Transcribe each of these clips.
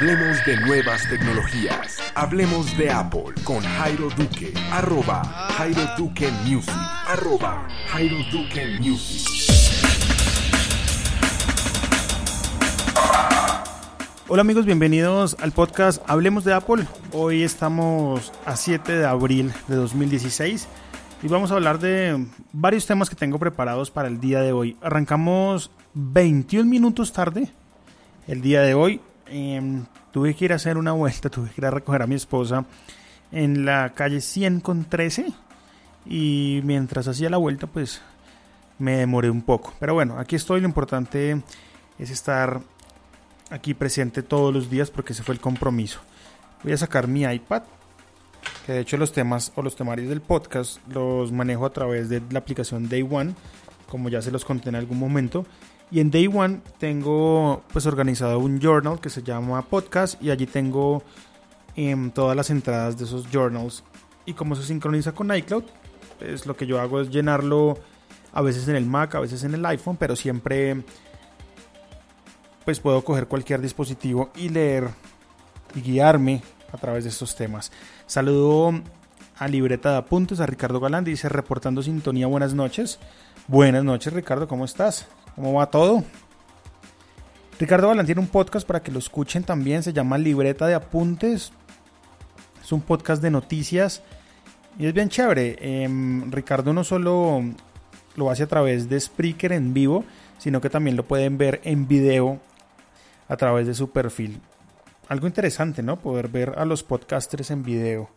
Hablemos de nuevas tecnologías. Hablemos de Apple con Jairo Duque. Arroba Jairo Duque Music. Arroba Jairo Duque Music. Hola amigos, bienvenidos al podcast Hablemos de Apple. Hoy estamos a 7 de abril de 2016 y vamos a hablar de varios temas que tengo preparados para el día de hoy. Arrancamos 21 minutos tarde el día de hoy. Em, tuve que ir a hacer una vuelta, tuve que ir a recoger a mi esposa en la calle 100 con 13 y mientras hacía la vuelta pues me demoré un poco. Pero bueno, aquí estoy, lo importante es estar aquí presente todos los días porque ese fue el compromiso. Voy a sacar mi iPad, que de hecho los temas o los temarios del podcast los manejo a través de la aplicación Day One, como ya se los conté en algún momento. Y en Day One tengo pues organizado un journal que se llama podcast y allí tengo em, todas las entradas de esos journals. Y como se sincroniza con iCloud, pues lo que yo hago es llenarlo a veces en el Mac, a veces en el iPhone, pero siempre pues puedo coger cualquier dispositivo y leer y guiarme a través de estos temas. Saludo a Libreta de Apuntes, a Ricardo Galán, dice reportando sintonía, buenas noches. Buenas noches Ricardo, ¿cómo estás? ¿Cómo va todo? Ricardo Galán tiene un podcast para que lo escuchen también, se llama Libreta de Apuntes. Es un podcast de noticias y es bien chévere. Em, Ricardo no solo lo hace a través de Spreaker en vivo, sino que también lo pueden ver en video a través de su perfil. Algo interesante, ¿no? Poder ver a los podcasters en video,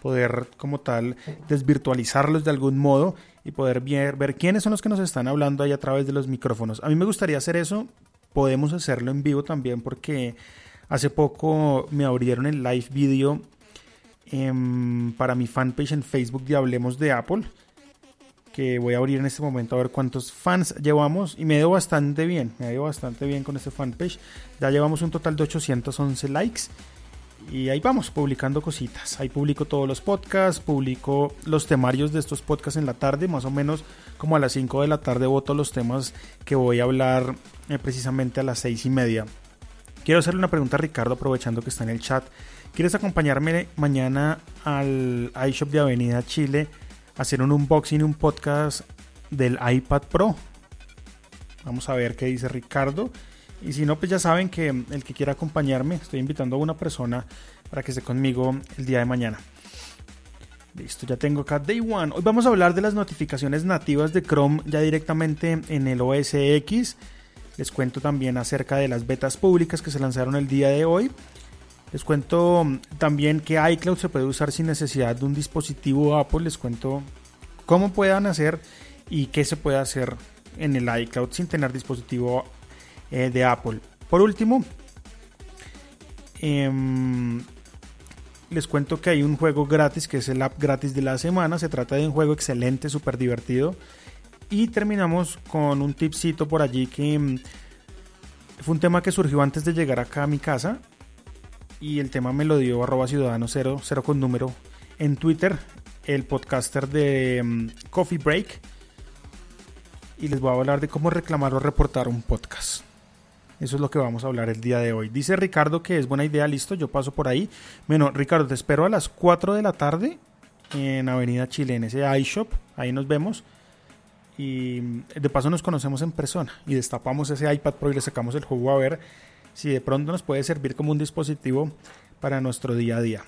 poder como tal desvirtualizarlos de algún modo y poder ver, quiénes son los que nos están hablando ahí a través de los micrófonos. A mí me gustaría hacer eso, podemos hacerlo en vivo también porque hace poco me abrieron el live video em, para mi fanpage en Facebook de Hablemos de Apple que voy a abrir en este momento a ver cuántos fans llevamos y me dio bastante bien, me dio bastante bien con este fanpage. Ya llevamos un total de 811 likes y ahí vamos publicando cositas. Ahí publico todos los podcasts, publico los temarios de estos podcasts en la tarde, más o menos como a las 5 de la tarde voto los temas que voy a hablar eh, precisamente a las 6 y media. Quiero hacerle una pregunta a Ricardo aprovechando que está en el chat. ¿Quieres acompañarme mañana al iShop de Avenida Chile? hacer un unboxing, un podcast del iPad Pro. Vamos a ver qué dice Ricardo. Y si no, pues ya saben que el que quiera acompañarme, estoy invitando a una persona para que esté conmigo el día de mañana. Listo, ya tengo acá Day One. Hoy vamos a hablar de las notificaciones nativas de Chrome ya directamente en el OS X. Les cuento también acerca de las betas públicas que se lanzaron el día de hoy. Les cuento también que iCloud se puede usar sin necesidad de un dispositivo Apple. Les cuento cómo puedan hacer y qué se puede hacer en el iCloud sin tener dispositivo eh, de Apple. Por último, em, les cuento que hay un juego gratis que es el app gratis de la semana. Se trata de un juego excelente, súper divertido. Y terminamos con un tipcito por allí que em, fue un tema que surgió antes de llegar acá a mi casa y el tema me lo dio arroba ciudadano 0, con número en Twitter, el podcaster de mm, Coffee Break. Y les voy a hablar de cómo reclamar o reportar un podcast. Eso es lo que vamos a hablar el día de hoy. Dice Ricardo que es buena idea, listo, yo paso por ahí. Bueno, Ricardo, te espero a las 4 de la tarde en Avenida Chile, en ese iShop. Ahí nos vemos. Y mm, de paso nos conocemos en persona. Y destapamos ese iPad Pro y le sacamos el juego a ver si de pronto nos puede servir como un dispositivo para nuestro día a día.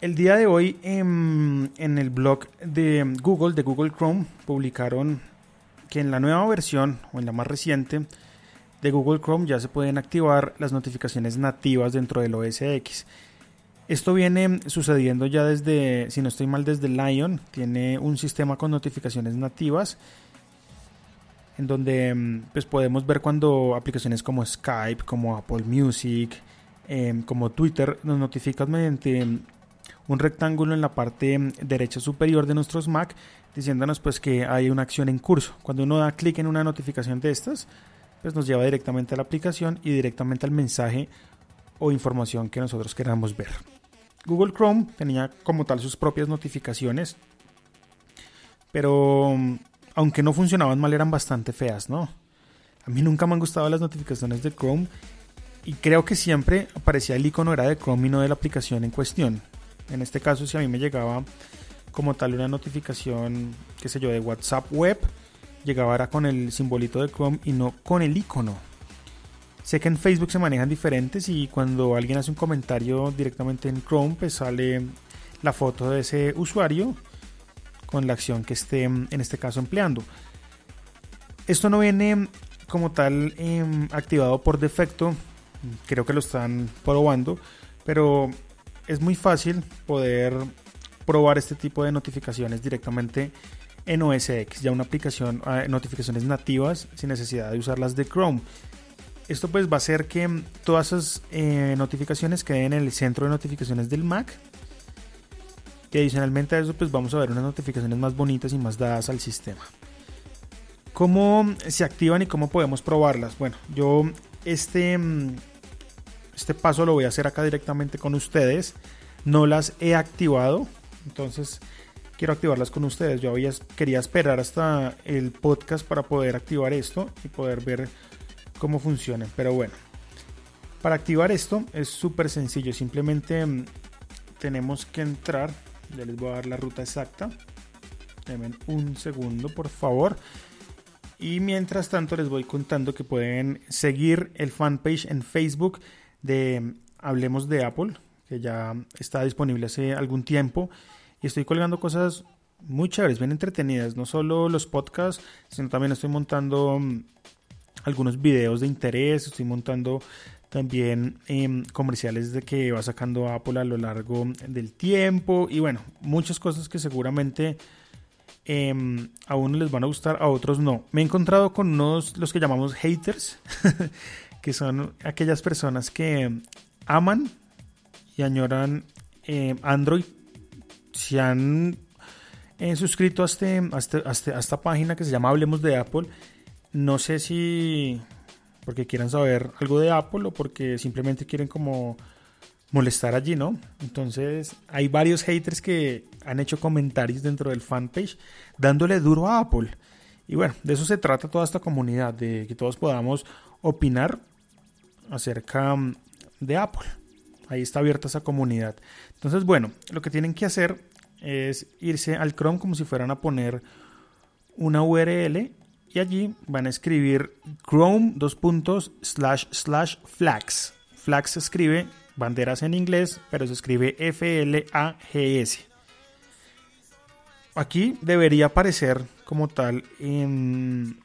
El día de hoy en, el blog de Google, de Google Chrome, publicaron que en la nueva versión o en la más reciente de Google Chrome ya se pueden activar las notificaciones nativas dentro del OS X. Esto viene sucediendo ya desde, si no estoy mal, desde Lion. Tiene un sistema con notificaciones nativas en donde mm, pues podemos ver cuando aplicaciones como Skype, como Apple Music, em, como Twitter nos notifican mediante mm, un rectángulo en la parte derecha superior de nuestros Mac diciéndonos pues que hay una acción en curso. Cuando uno da clic en una notificación de estas, pues nos lleva directamente a la aplicación y directamente al mensaje o información que nosotros queramos ver. Google Chrome tenía como tal sus propias notificaciones, pero aunque no funcionaban mal, eran bastante feas, ¿no? A mí nunca me han gustado las notificaciones de Chrome y creo que siempre aparecía el icono era de Chrome y no de la aplicación en cuestión. En este caso, si a mí me llegaba como tal una notificación, qué sé yo, de WhatsApp web, llegaba era con el simbolito de Chrome y no con el icono. Sé que en Facebook se manejan diferentes y cuando alguien hace un comentario directamente en Chrome, pues sale la foto de ese usuario con la acción que esté en este caso empleando. Esto no viene como tal em, activado por defecto, creo que lo están probando, pero es muy fácil poder probar este tipo de notificaciones directamente en OS X, ya una aplicación, ah, notificaciones nativas sin necesidad de usarlas de Chrome. Esto pues va a hacer que todas esas eh, notificaciones queden en el centro de notificaciones del Mac. Que adicionalmente a eso pues vamos a ver unas notificaciones más bonitas y más dadas al sistema. ¿Cómo se activan y cómo podemos probarlas? Bueno, yo este, mm, este paso lo voy a hacer acá directamente con ustedes. No las he activado, entonces quiero activarlas con ustedes. Yo había, quería esperar hasta el podcast para poder activar esto y poder ver cómo funciona. Pero bueno, para activar esto es súper sencillo. Simplemente mm, tenemos que entrar. Ya les voy a dar la ruta exacta. Denme un segundo, por favor. Y mientras tanto les voy contando que pueden seguir el fanpage en Facebook de Hablemos de Apple, que ya está disponible hace algún tiempo. Y estoy colgando cosas muy chéveres, bien entretenidas. No solo los podcasts, sino también estoy montando mm, algunos videos de interés. Estoy montando también em, comerciales de que va sacando Apple a lo largo del tiempo. Y bueno, muchas cosas que seguramente Em, a unos les van a gustar, a otros no. Me he encontrado con unos, los que llamamos haters, que son aquellas personas que aman y añoran em, Android. Se han eh, suscrito a, este, este, este, a, esta página que se llama Hablemos de Apple. No sé si porque quieran saber algo de Apple o porque simplemente quieren como molestar allí, ¿no? Entonces hay varios haters que han hecho comentarios dentro del fanpage dándole duro a Apple. Y bueno, de eso se trata toda esta comunidad, de que todos podamos opinar acerca mm, de Apple. Ahí está abierta esa comunidad. Entonces, bueno, lo que tienen que hacer es irse al Chrome como si fueran a poner una URL y allí van a escribir Chrome dos puntos slash slash flags. Flags se escribe banderas en inglés, pero se escribe F-L-A-G-S. Aquí debería aparecer como tal en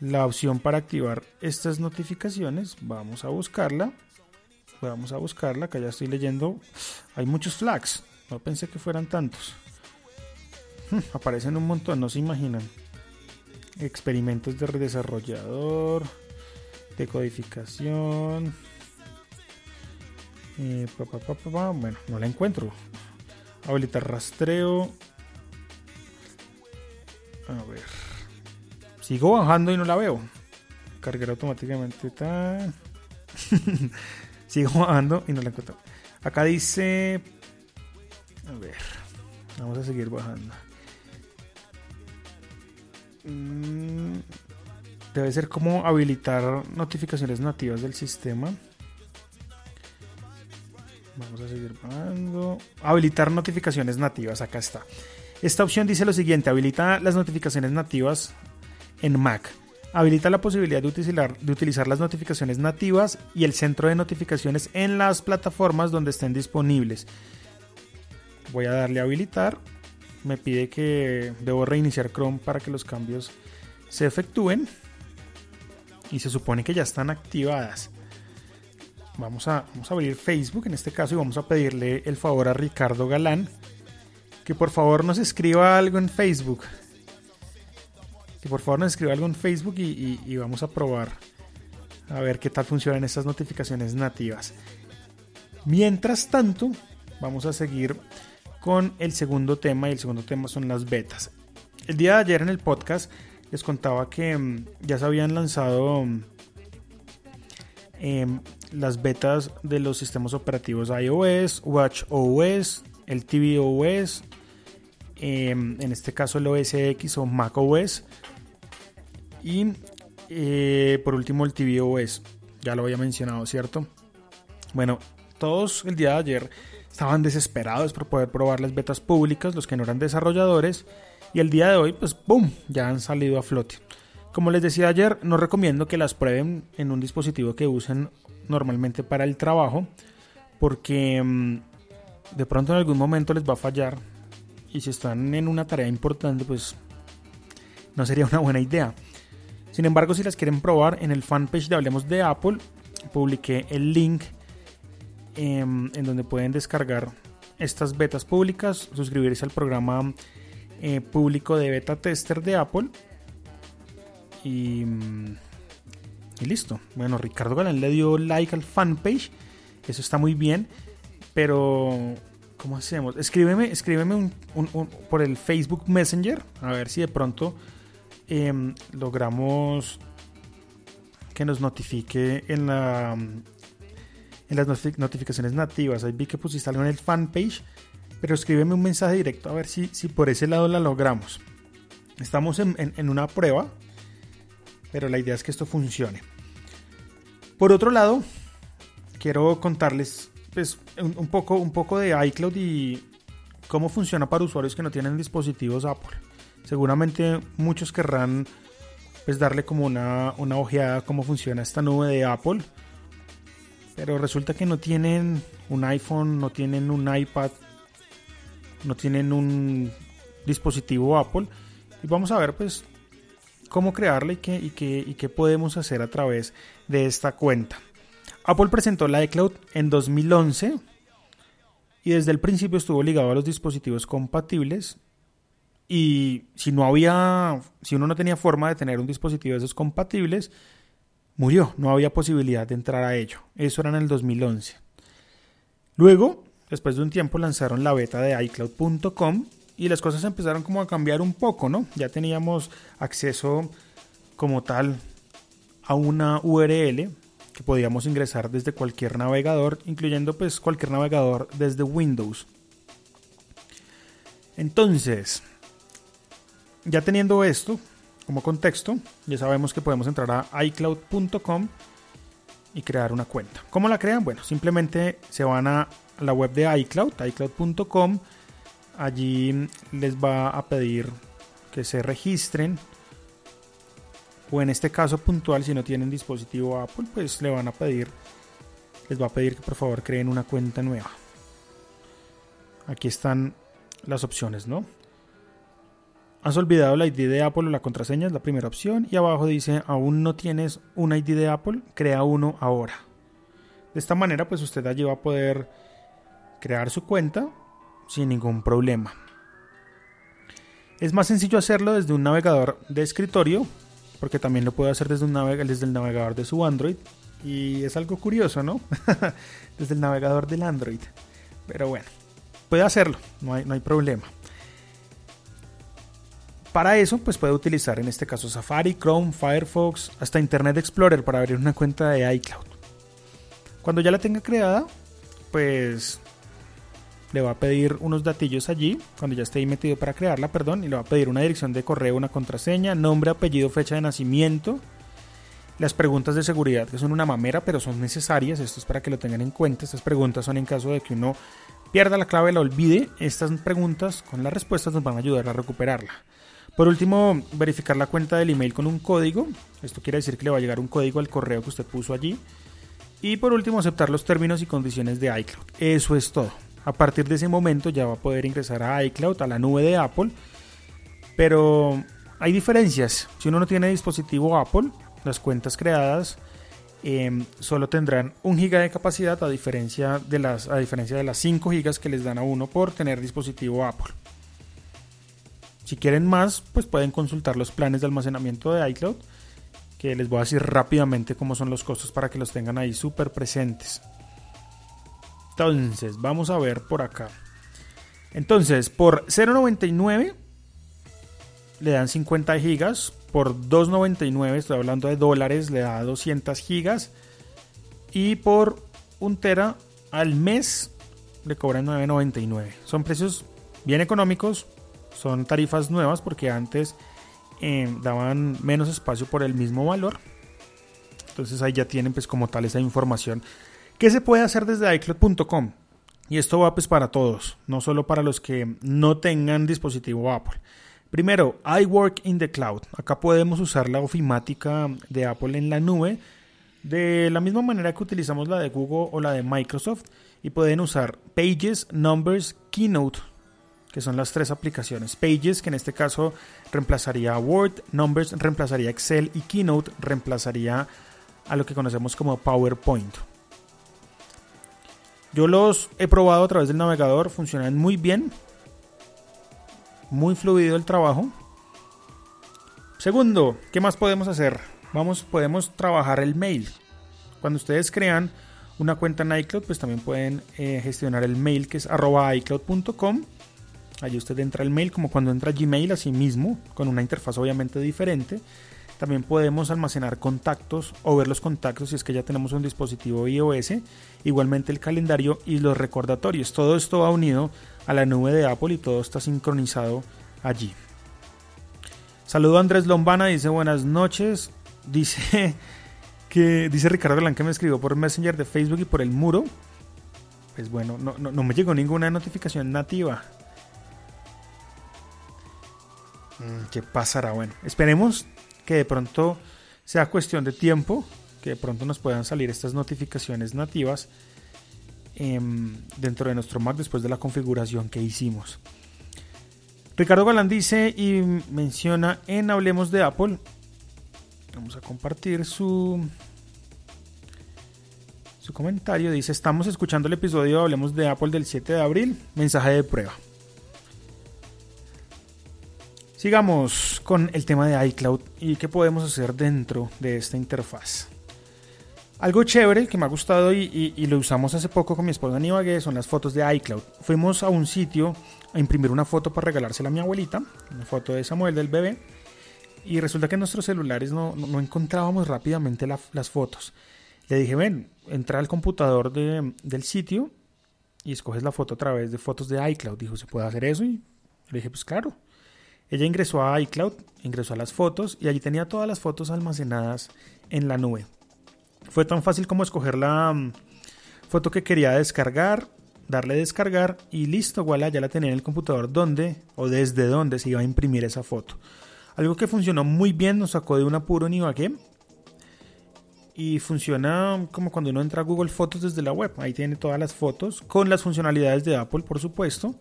la opción para activar estas notificaciones. Vamos a buscarla. Vamos a buscarla, que ya estoy leyendo. Hay muchos flags. No pensé que fueran tantos. Aparecen un montón, no se imaginan. Experimentos de desarrollador, decodificación eh, bueno, no la encuentro. Habilitar rastreo. Sigo bajando y no la veo. Cargar automáticamente. Sigo bajando y no la encuentro. Acá dice. A ver. Vamos a seguir bajando. Mm, debe ser como habilitar notificaciones nativas del sistema. Vamos a seguir pagando. Habilitar notificaciones nativas. Acá está. Esta opción dice lo siguiente: habilita las notificaciones nativas en Mac. Habilita la posibilidad de utilizar, de utilizar las notificaciones nativas y el centro de notificaciones en las plataformas donde estén disponibles. Voy a darle a habilitar. Me pide que debo reiniciar Chrome para que los cambios se efectúen. Y se supone que ya están activadas. Vamos a, abrir Facebook en este caso y vamos a pedirle el favor a Ricardo Galán que por favor nos escriba algo en Facebook. Que por favor nos escriba algo en Facebook y, vamos a probar a ver qué tal funcionan estas notificaciones nativas. Mientras tanto, vamos a seguir con el segundo tema y el segundo tema son las betas. El día de ayer en el podcast les contaba que mm, ya se habían lanzado Em, las betas de los sistemas operativos iOS, WatchOS, el tvOS, em, en este caso el OS X o macOS y eh, por último el tvOS. ya lo había mencionado, ¿cierto? Bueno, todos el día de ayer estaban desesperados por poder probar las betas públicas, los que no eran desarrolladores, y el día de hoy, pues, ¡boom!, ya han salido a flote. Como les decía ayer, no recomiendo que las prueben en un dispositivo que usen normalmente para el trabajo, porque mm, de pronto en algún momento les va a fallar, y si están en una tarea importante, pues no sería una buena idea. Sin embargo, si las quieren probar, en el fanpage de Hablemos de Apple, publiqué el link em, en donde pueden descargar estas betas públicas, suscribirse al programa eh, público de beta tester de Apple. Y, y, listo. Bueno, Ricardo Galán le dio like al fanpage. Eso está muy bien. Pero, ¿cómo hacemos? Escríbeme, escríbeme por el Facebook Messenger. A ver si de pronto Em, logramos que nos notifique en en las notificaciones nativas. Ahí vi que pusiste algo en el fanpage, pero escríbeme un mensaje directo a ver si, por ese lado la logramos. Estamos en, una prueba, pero la idea es que esto funcione. Por otro lado, quiero contarles pues, un poco de iCloud y cómo funciona para usuarios que no tienen dispositivos Apple. Seguramente muchos querrán pues darle como una, una ojeada cómo funciona esta nube de Apple. Pero resulta que no tienen un iPhone, no tienen un iPad, no tienen un dispositivo Apple. Y vamos a ver pues cómo crearla y qué, y qué, y qué podemos hacer a través de esta cuenta. Apple presentó la iCloud en 2011 y desde el principio estuvo ligado a los dispositivos compatibles y si no había, si uno no tenía forma de tener un dispositivo de esos compatibles, murió, no había posibilidad de entrar a ello. Eso era en el 2011. Luego, después de un tiempo, lanzaron la beta de iCloud.com y las cosas empezaron como a cambiar un poco, ¿no? Ya teníamos acceso como tal a una URL que podíamos ingresar desde cualquier navegador, incluyendo pues cualquier navegador desde Windows. Entonces, ya teniendo esto como contexto, ya sabemos que podemos entrar a iCloud.com y crear una cuenta. ¿Cómo la crean? Bueno, simplemente se van a la web de iCloud, iCloud.com. Allí les va a pedir que se registren. O en este caso puntual, si no tienen dispositivo Apple, pues le van a pedir, les va a pedir que por favor creen una cuenta nueva. Aquí están las opciones, ¿no? Has olvidado la ID de Apple o la contraseña, es la primera opción. Y abajo dice, aún no tienes un ID de Apple, crea uno ahora. De esta manera, pues usted allí va a poder crear su cuenta sin ningún problema. Es más sencillo hacerlo desde un navegador de escritorio, porque también lo puede hacer desde, desde el navegador de su Android. Y es algo curioso, ¿no? desde el navegador del Android. Pero bueno, puede hacerlo, no hay, no hay problema. Para eso, pues puede utilizar en este caso Safari, Chrome, Firefox, hasta Internet Explorer para abrir una cuenta de iCloud. Cuando ya la tenga creada, pues le va a pedir unos datillos allí, cuando ya esté ahí metido para crearla, perdón, y le va a pedir una dirección de correo, una contraseña, nombre, apellido, fecha de nacimiento, las preguntas de seguridad, que son una mamera, pero son necesarias, esto es para que lo tengan en cuenta, estas preguntas son en caso de que uno pierda la clave, la olvide, estas preguntas con las respuestas nos van a ayudar a recuperarla. Por último, verificar la cuenta del email con un código. Esto quiere decir que le va a llegar un código al correo que usted puso allí. Y por último, aceptar los términos y condiciones de iCloud. Eso es todo. A partir de ese momento ya va a poder ingresar a iCloud, a la nube de Apple. Pero hay diferencias. Si uno no tiene dispositivo Apple, las cuentas creadas em, solo tendrán un giga de capacidad a diferencia de las a diferencia de las 5 gigas que les dan a uno por tener dispositivo Apple. Si quieren más, pues pueden consultar los planes de almacenamiento de iCloud, que les voy a decir rápidamente cómo son los costos para que los tengan ahí súper presentes. Entonces, vamos a ver por acá. Entonces, por 0.99 le dan 50 gigas, por 2.99, estoy hablando de dólares, le da 200 gigas y por un tera al mes le cobran 9.99. Son precios bien económicos, son tarifas nuevas porque antes eh, daban menos espacio por el mismo valor. Entonces ahí ya tienen pues como tal esa información. ¿Qué se puede hacer desde iCloud.com? Y esto va pues para todos, no solo para los que no tengan dispositivo Apple. Primero, iWork in the Cloud. Acá podemos usar la ofimática de Apple en la nube de la misma manera que utilizamos la de Google o la de Microsoft y pueden usar Pages, Numbers, Keynote, que son las tres aplicaciones. Pages, que en este caso reemplazaría Word, Numbers reemplazaría Excel y Keynote reemplazaría a lo que conocemos como PowerPoint. Yo los he probado a través del navegador, funcionan muy bien, muy fluido el trabajo. Segundo, ¿qué más podemos hacer? Vamos, podemos trabajar el mail. Cuando ustedes crean una cuenta en iCloud, pues también pueden eh, gestionar el mail que es arroba iCloud.com. Allí usted entra el mail como cuando entra Gmail, así mismo, con una interfaz obviamente diferente. También podemos almacenar contactos o ver los contactos si es que ya tenemos un dispositivo iOS. Igualmente el calendario y los recordatorios. Todo esto va unido a la nube de Apple y todo está sincronizado allí. Saludo a Andrés Lombana, dice buenas noches. Dice que dice Ricardo Galán que me escribió por Messenger de Facebook y por el muro. Pues bueno, no, no me llegó ninguna notificación nativa. Mm, ¿Qué pasará? Bueno, esperemos que de pronto sea cuestión de tiempo, que de pronto nos puedan salir estas notificaciones nativas em, dentro de nuestro Mac después de la configuración que hicimos. Ricardo Galán dice y menciona en Hablemos de Apple. Vamos a compartir su, su comentario. Dice, estamos escuchando el episodio Hablemos de Apple del 7 de abril. Mensaje de prueba. Sigamos con el tema de iCloud y qué podemos hacer dentro de esta interfaz. Algo chévere que me ha gustado y, lo usamos hace poco con mi esposa Nivague son las fotos de iCloud. Fuimos a un sitio a imprimir una foto para regalársela a mi abuelita, una foto de Samuel del bebé, y resulta que en nuestros celulares no, encontrábamos rápidamente las fotos. Le dije, ven, entra al computador del sitio y escoges la foto a través de fotos de iCloud. Dijo, ¿se puede hacer eso? Y le dije, pues claro. Ella ingresó a iCloud, ingresó a las fotos y allí tenía todas las fotos almacenadas en la nube. Fue tan fácil como escoger la mm, foto que quería descargar, darle descargar y listo, voilà, ya la tenía en el computador donde o desde donde se iba a imprimir esa foto. Algo que funcionó muy bien, nos sacó de un apuro en Ibagué y funciona como cuando uno entra a Google Fotos desde la web. Ahí tiene todas las fotos con las funcionalidades de Apple, por supuesto.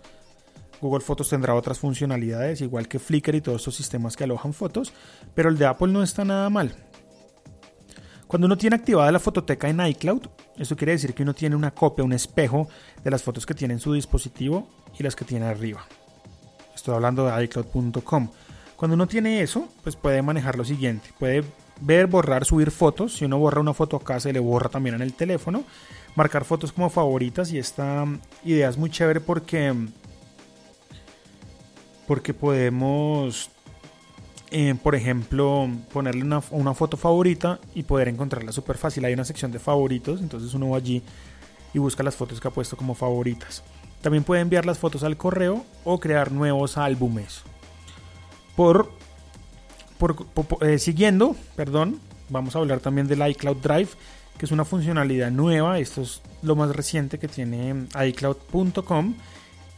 Google Fotos tendrá otras funcionalidades, igual que Flickr y todos estos sistemas que alojan fotos, pero el de Apple no está nada mal. Cuando uno tiene activada la fototeca en iCloud, eso quiere decir que uno tiene una copia, un espejo de las fotos que tiene en su dispositivo y las que tiene arriba. Estoy hablando de iCloud.com. Cuando uno tiene eso, pues puede manejar lo siguiente. Puede ver, borrar, subir fotos. Si uno borra una foto acá, se le borra también en el teléfono. Marcar fotos como favoritas y esta idea es muy chévere porque porque podemos, eh, por ejemplo, ponerle una, foto favorita y poder encontrarla súper fácil. Hay una sección de favoritos, entonces uno va allí y busca las fotos que ha puesto como favoritas. También puede enviar las fotos al correo o crear nuevos álbumes. Por, eh, siguiendo, perdón, vamos a hablar también del iCloud Drive, que es una funcionalidad nueva. Esto es lo más reciente que tiene iCloud.com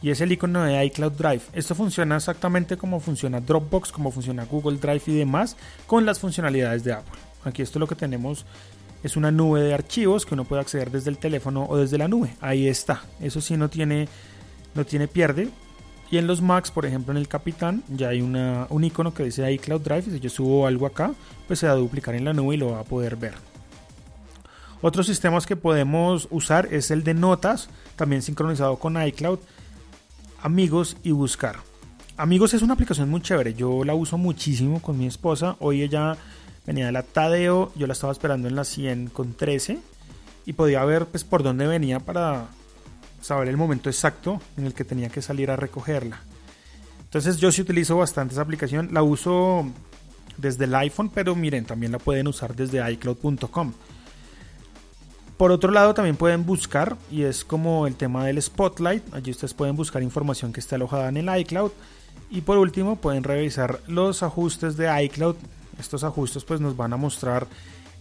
y es el icono de iCloud Drive. Esto funciona exactamente como funciona Dropbox, como funciona Google Drive y demás con las funcionalidades de Apple. Aquí esto lo que tenemos es una nube de archivos que uno puede acceder desde el teléfono o desde la nube. Ahí está. Eso sí no tiene no tiene pierde. Y en los Macs, por ejemplo, en el Capitán, ya hay una, un icono que dice iCloud Drive. Si yo subo algo acá, pues se va a duplicar en la nube y lo va a poder ver. Otros sistemas que podemos usar es el de notas, también sincronizado con iCloud amigos y buscar. Amigos es una aplicación muy chévere, yo la uso muchísimo con mi esposa. Hoy ella venía de la Tadeo, yo la estaba esperando en la 100 con 13 y podía ver pues por dónde venía para saber el momento exacto en el que tenía que salir a recogerla. Entonces yo sí utilizo bastante esa aplicación, la uso desde el iPhone, pero miren, también la pueden usar desde iCloud.com. Por otro lado, también pueden buscar, y es como el tema del Spotlight. Allí ustedes pueden buscar información que está alojada en el iCloud. Y por último, pueden revisar los ajustes de iCloud. Estos ajustes pues nos van a mostrar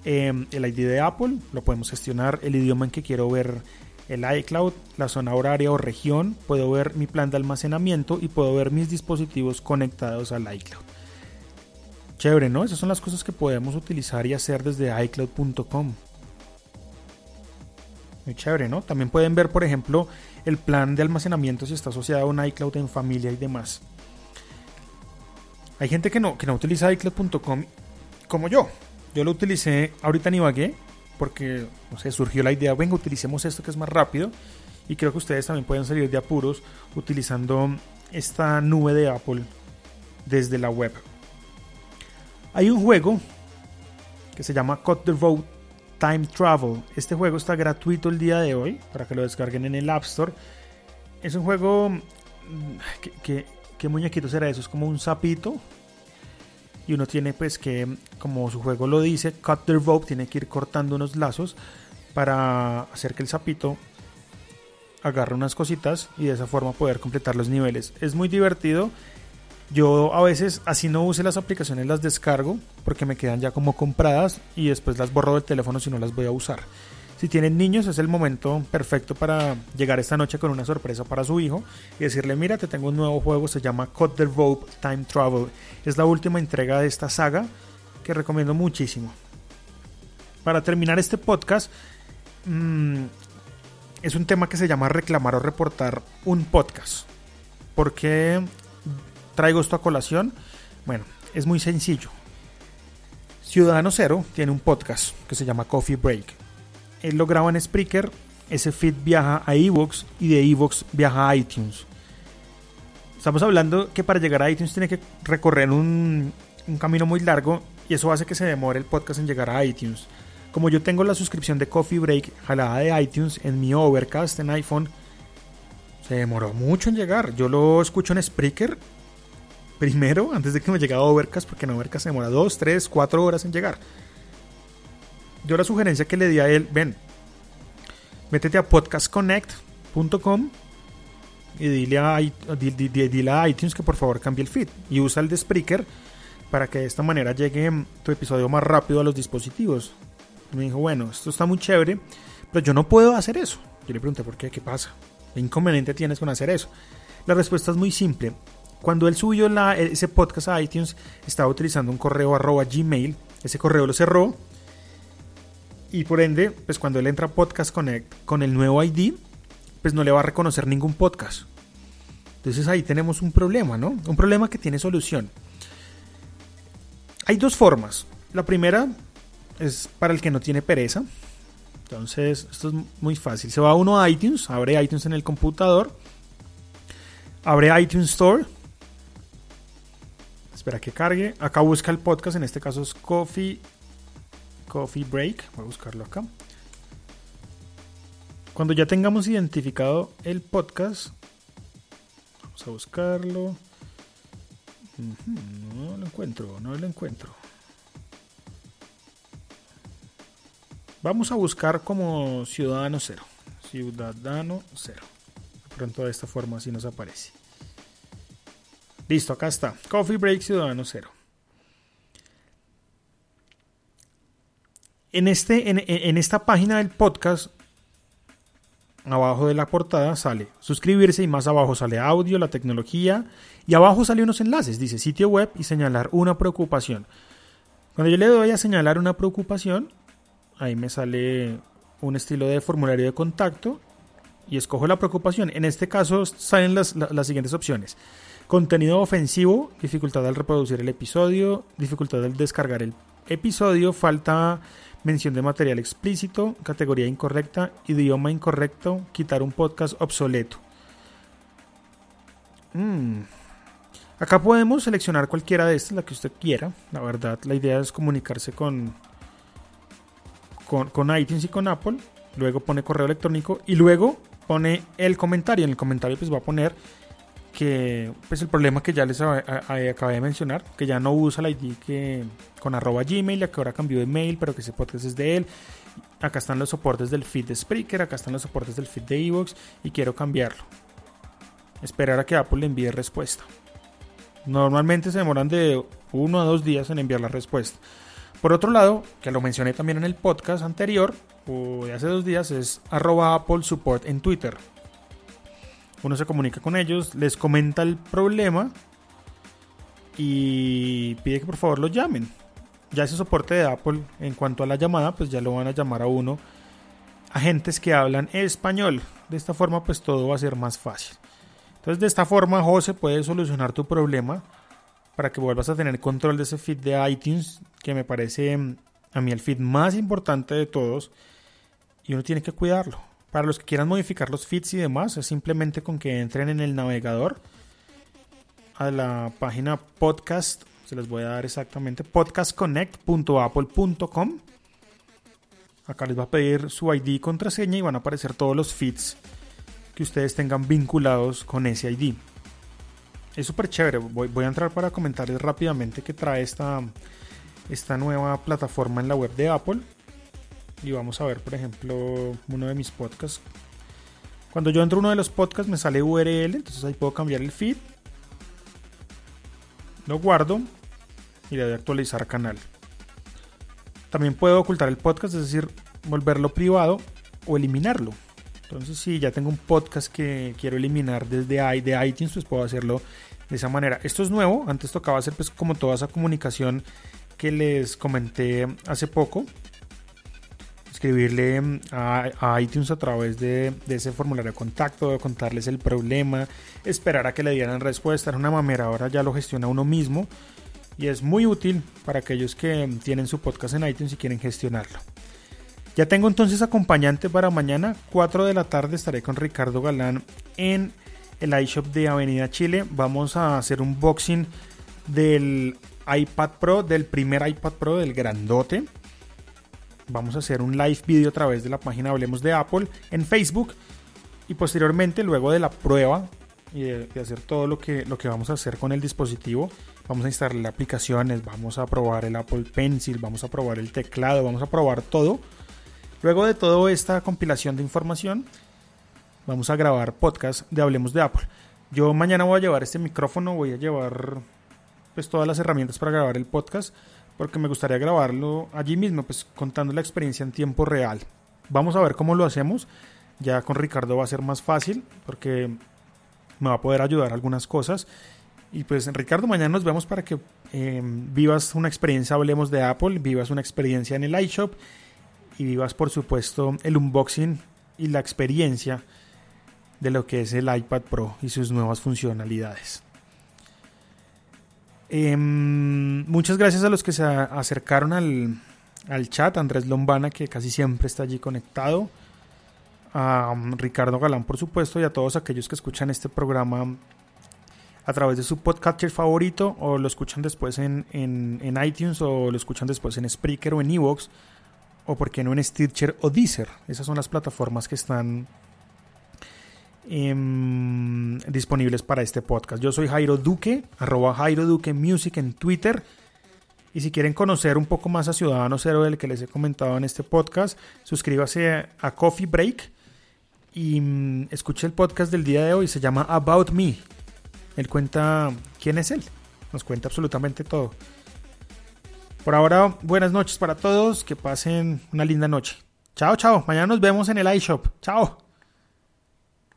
em, el ID de Apple, lo podemos gestionar, el idioma en que quiero ver el iCloud, la zona horaria o región, puedo ver mi plan de almacenamiento y puedo ver mis dispositivos conectados al iCloud. Chévere, ¿no? Esas son las cosas que podemos utilizar y hacer desde iCloud.com. Muy chévere, ¿no? También pueden ver, por ejemplo, el plan de almacenamiento si está asociado a un iCloud en familia y demás. Hay gente que no, que no utiliza iCloud.com como yo. Yo lo utilicé ahorita en Ibagué porque no sé, surgió la idea, venga, utilicemos esto que es más rápido. Y creo que ustedes también pueden salir de apuros utilizando esta nube de Apple desde la web. Hay un juego que se llama Cut the Road Time Travel. Este juego está gratuito el día de hoy para que lo descarguen en el App Store. Es un juego. Mm, que, ¿Qué muñequito será eso? Es como un sapito. Y uno tiene, pues, que, como su juego lo dice, cut the rope, tiene que ir cortando unos lazos para hacer que el sapito agarre unas cositas y de esa forma poder completar los niveles. Es muy divertido. Yo a veces así no use las aplicaciones, las descargo porque me quedan ya como compradas y después las borro del teléfono si no las voy a usar. Si tienen niños es el momento perfecto para llegar esta noche con una sorpresa para su hijo y decirle, mira, te tengo un nuevo juego, se llama Cut the Rope Time Travel. Es la última entrega de esta saga que recomiendo muchísimo. Para terminar este podcast, mmm, es un tema que se llama reclamar o reportar un podcast. ¿Por qué traigo esto a colación? Bueno, es muy sencillo. Ciudadano Cero tiene un podcast que se llama Coffee Break. Él lo graba en Spreaker, ese feed viaja a Evox y de Evox viaja a iTunes. Estamos hablando que para llegar a iTunes tiene que recorrer un, un camino muy largo y eso hace que se demore el podcast en llegar a iTunes. Como yo tengo la suscripción de Coffee Break jalada de iTunes en mi Overcast en iPhone, se demoró mucho en llegar. Yo lo escucho en Spreaker primero, antes de que me llegue a Overcast, porque en Overcast se demora 2, 3, 4 horas en llegar. Yo la sugerencia que le di a él, ven, métete a podcastconnect.com y dile a, dile a iTunes que por favor cambie el feed y usa el de Spreaker para que de esta manera llegue tu episodio más rápido a los dispositivos me dijo, bueno, esto está muy chévere, pero yo no puedo hacer eso. Yo le pregunté, ¿por qué? ¿Qué pasa? ¿Qué inconveniente tienes con hacer eso? La respuesta es muy simple. Cuando él subió la, ese podcast a iTunes, estaba utilizando un correo arroba gmail. Ese correo lo cerró. Y por ende, pues cuando él entra a Podcast Connect con el nuevo ID, pues no le va a reconocer ningún podcast. Entonces ahí tenemos un problema, ¿no? Un problema que tiene solución. Hay dos formas. La primera es para el que no tiene pereza. Entonces, esto es muy fácil. Se va uno a iTunes, abre iTunes en el computador, abre iTunes Store. Espera que cargue. Acá busca el podcast, en este caso es Coffee Coffee Break. Voy a buscarlo acá. Cuando ya tengamos identificado el podcast, vamos a buscarlo. No lo encuentro, no lo encuentro. Vamos a buscar como Ciudadano Cero. Ciudadano Cero. De pronto de esta forma así nos aparece. Listo, acá está. Coffee Break Ciudadano Cero. En, este, en, esta página del podcast, abajo de la portada sale suscribirse y más abajo sale audio, la tecnología y abajo sale unos enlaces, dice sitio web y señalar una preocupación. Cuando yo le doy a señalar una preocupación, ahí me sale un estilo de formulario de contacto y escojo la preocupación. En este caso salen las, siguientes opciones. Contenido ofensivo, dificultad al reproducir el episodio, dificultad al descargar el episodio, falta mención de material explícito, categoría incorrecta, idioma incorrecto, quitar un podcast obsoleto. Mm. Acá podemos seleccionar cualquiera de estas, la que usted quiera. La verdad, la idea es comunicarse con, con, iTunes y con Apple, luego pone correo electrónico y luego pone el comentario. En el comentario pues va a poner que pues el problema que ya les acabé de mencionar, que ya no usa la ID que con arroba Gmail, que ahora cambió de mail, pero que ese podcast es de él. Acá están los soportes del feed de Spreaker, acá están los soportes del feed de Evox y quiero cambiarlo. Esperar a que Apple le envíe respuesta. Normalmente se demoran de uno a dos días en enviar la respuesta. Por otro lado, que lo mencioné también en el podcast anterior, o de hace dos días, es arroba Apple Support en Twitter. Uno se comunica con ellos, les comenta el problema y pide que por favor lo llamen. Ya ese soporte de Apple, en cuanto a la llamada, pues ya lo van a llamar a uno agentes que hablan español. De esta forma, pues todo va a ser más fácil. Entonces, de esta forma, José puede solucionar tu problema para que vuelvas a tener control de ese feed de iTunes, que me parece mm, a mí el feed más importante de todos. Y uno tiene que cuidarlo. Para los que quieran modificar los feeds y demás, es simplemente con que entren en el navegador a la página podcast. Se les voy a dar exactamente podcastconnect.apple.com Acá les va a pedir su ID y contraseña y van a aparecer todos los feeds que ustedes tengan vinculados con ese ID. Es súper chévere. Voy, a entrar para comentarles rápidamente que trae esta, esta nueva plataforma en la web de Apple. Y vamos a ver, por ejemplo, uno de mis podcasts. Cuando yo entro a uno de los podcasts me sale URL, entonces ahí puedo cambiar el feed. Lo guardo y le doy a actualizar canal. También puedo ocultar el podcast, es decir, volverlo privado o eliminarlo. Entonces, si ya tengo un podcast que quiero eliminar desde de iTunes, pues puedo hacerlo de esa manera. Esto es nuevo, antes tocaba hacer pues como toda esa comunicación que les comenté hace poco. Escribirle a, iTunes a través de, de, ese formulario de contacto, contarles el problema, esperar a que le dieran respuesta. Era una mamera, ahora ya lo gestiona uno mismo y es muy útil para aquellos que tienen su podcast en iTunes y quieren gestionarlo. Ya tengo entonces acompañante para mañana, 4 de la tarde estaré con Ricardo Galán en el iShop de Avenida Chile. Vamos a hacer un boxing del iPad Pro, del primer iPad Pro, del grandote. Vamos a hacer un live video a través de la página Hablemos de Apple en Facebook. Y posteriormente, luego de la prueba y de, hacer todo lo que, lo que vamos a hacer con el dispositivo, vamos a instalar aplicaciones, vamos a probar el Apple Pencil, vamos a probar el teclado, vamos a probar todo. Luego de toda esta compilación de información, vamos a grabar podcast de Hablemos de Apple. Yo mañana voy a llevar este micrófono, voy a llevar pues todas las herramientas para grabar el podcast, porque me gustaría grabarlo allí mismo, pues contando la experiencia en tiempo real. Vamos a ver cómo lo hacemos. Ya con Ricardo va a ser más fácil, porque me va a poder ayudar algunas cosas. Y pues Ricardo, mañana nos vemos para que em, vivas una experiencia, hablemos de Apple, vivas una experiencia en el iShop y vivas por supuesto el unboxing y la experiencia de lo que es el iPad Pro y sus nuevas funcionalidades. Em, muchas gracias a los que se acercaron al, al, chat, Andrés Lombana que casi siempre está allí conectado, a um, Ricardo Galán por supuesto y a todos aquellos que escuchan este programa a través de su podcast favorito o lo escuchan después en, iTunes o lo escuchan después en Spreaker o en Evox o por qué no en Stitcher o Deezer. Esas son las plataformas que están em, disponibles para este podcast. Yo soy Jairo Duque, arroba Jairo Duque Music en Twitter. Y si quieren conocer un poco más a Ciudadano Cero del que les he comentado en este podcast, suscríbase a Coffee Break y mm, escuche el podcast del día de hoy. Se llama About Me. Él cuenta quién es él. Nos cuenta absolutamente todo. Por ahora, buenas noches para todos. Que pasen una linda noche. Chao, chao. Mañana nos vemos en el iShop. Chao.